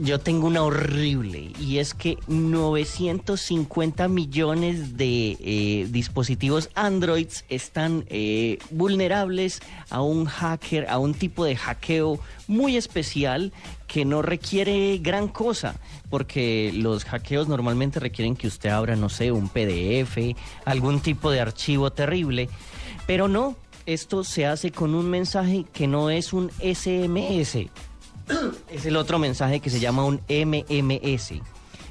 Yo tengo una horrible y es que 950 millones de eh, dispositivos Androids están eh, vulnerables a un hacker, a un tipo de hackeo muy especial que no requiere gran cosa, porque los hackeos normalmente requieren que usted abra, no sé, un PDF, algún tipo de archivo terrible, pero no, esto se hace con un mensaje que no es un SMS, es el otro mensaje que se llama un MMS.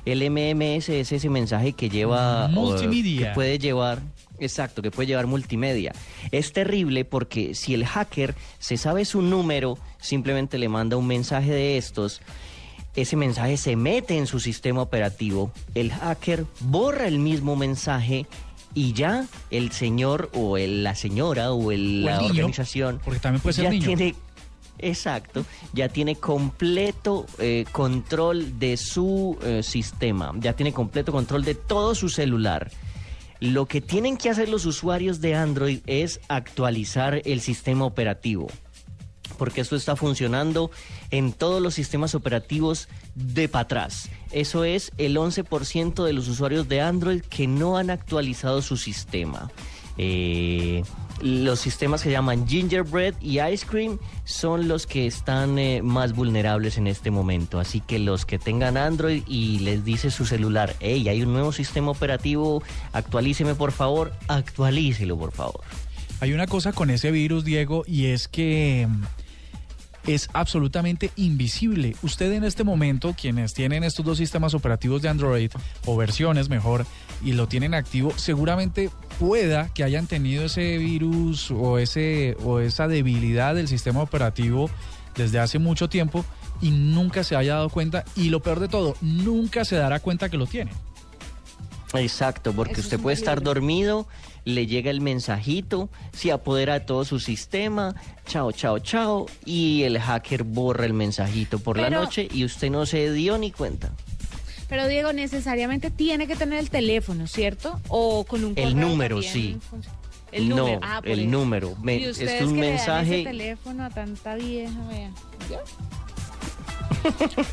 El MMS es ese mensaje que lleva... Multimedia. Que puede llevar... Exacto, que puede llevar multimedia. Es terrible porque si el hacker se sabe su número, simplemente le manda un mensaje de estos, ese mensaje se mete en su sistema operativo, el hacker borra el mismo mensaje y ya el señor o el- la señora o, el- O el la niño, organización porque también puede ser ya niño. tiene Exacto, ya tiene completo eh, control de su eh, sistema, ya tiene completo control de todo su celular. Lo que tienen que hacer los usuarios de Android es actualizar el sistema operativo, porque esto está funcionando en todos los sistemas operativos de para atrás. Eso es el 11% de los usuarios de Android que no han actualizado su sistema. Eh, los sistemas que llaman Gingerbread y Ice Cream son los que están eh, más vulnerables en este momento. Así que los que tengan Android y les dice su celular, hey, hay un nuevo sistema operativo, actualíceme por favor, actualícelo por favor. Hay una cosa con ese virus, Diego, y es que mm, es absolutamente invisible. Usted en este momento, quienes tienen estos dos sistemas operativos de Android, o versiones mejor, y lo tienen activo, seguramente pueda que hayan tenido ese virus o, ese, o esa debilidad del sistema operativo desde hace mucho tiempo y nunca se haya dado cuenta. Y lo peor de todo, nunca se dará cuenta que lo tiene. Exacto, porque Eso usted es puede estar dormido, le llega el mensajito, se apodera de todo su sistema, chao, chao, chao, y el hacker borra el mensajito por la noche y usted no se dio ni cuenta. Pero Diego, necesariamente tiene que tener el teléfono, ¿cierto? O con un El número, sí. El No, número. Ah, el eso. número. Me- y es un que le dan mensaje- ese teléfono a tanta vieja.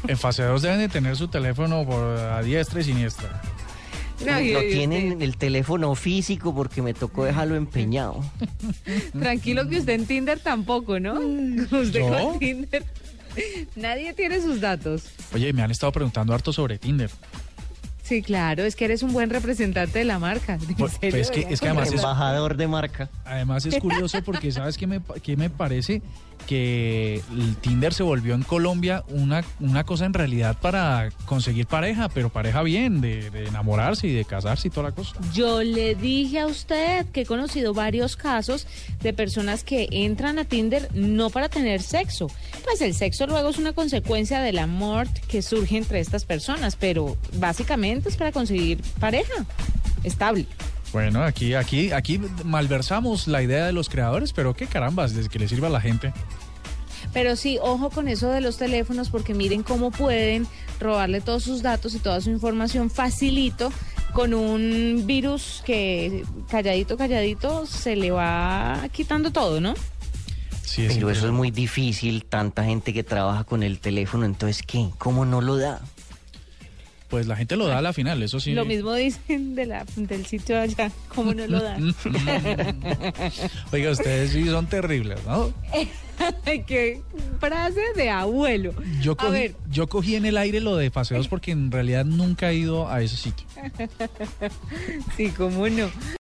En fase 2 deben de tener su teléfono por a diestra y siniestra. No, no tienen usted- el teléfono físico porque me tocó dejarlo empeñado. Tranquilo que usted en Tinder tampoco, ¿no? Usted ¿Yo? con Tinder. Nadie tiene sus datos. Oye, me han estado preguntando harto sobre Tinder. Sí, claro, es que eres un buen representante de la marca. ¿En Pues- serio, pues es que- es que además es- Embajador de marca. Además es curioso porque sabes qué me, qué me parece que el Tinder se volvió en Colombia una, una cosa en realidad para conseguir pareja, pero pareja bien, de, de enamorarse y de casarse y toda la cosa. Yo le dije a usted que he conocido varios casos de personas que entran a Tinder no para tener sexo. Pues el sexo luego es una consecuencia del amor que surge entre estas personas, pero básicamente es para conseguir pareja estable. Bueno, aquí, aquí, aquí malversamos la idea de los creadores, pero qué carambas, desde que le sirva a la gente. Pero sí, ojo con eso de los teléfonos porque miren cómo pueden robarle todos sus datos y toda su información facilito con un virus que calladito, calladito se le va quitando todo, ¿no? Sí, es Pero eso es muy difícil, tanta gente que trabaja con el teléfono, entonces ¿qué? ¿Cómo no lo da? Pues la gente lo da a la final, eso sí. Lo mismo dicen de la, del sitio allá, ¿cómo no lo dan? Oiga, ustedes sí son terribles, ¿no? Qué frase de abuelo. Yo A cogí, ver, yo cogí en el aire lo de paseos porque en realidad nunca he ido a ese sitio. sí, cómo no.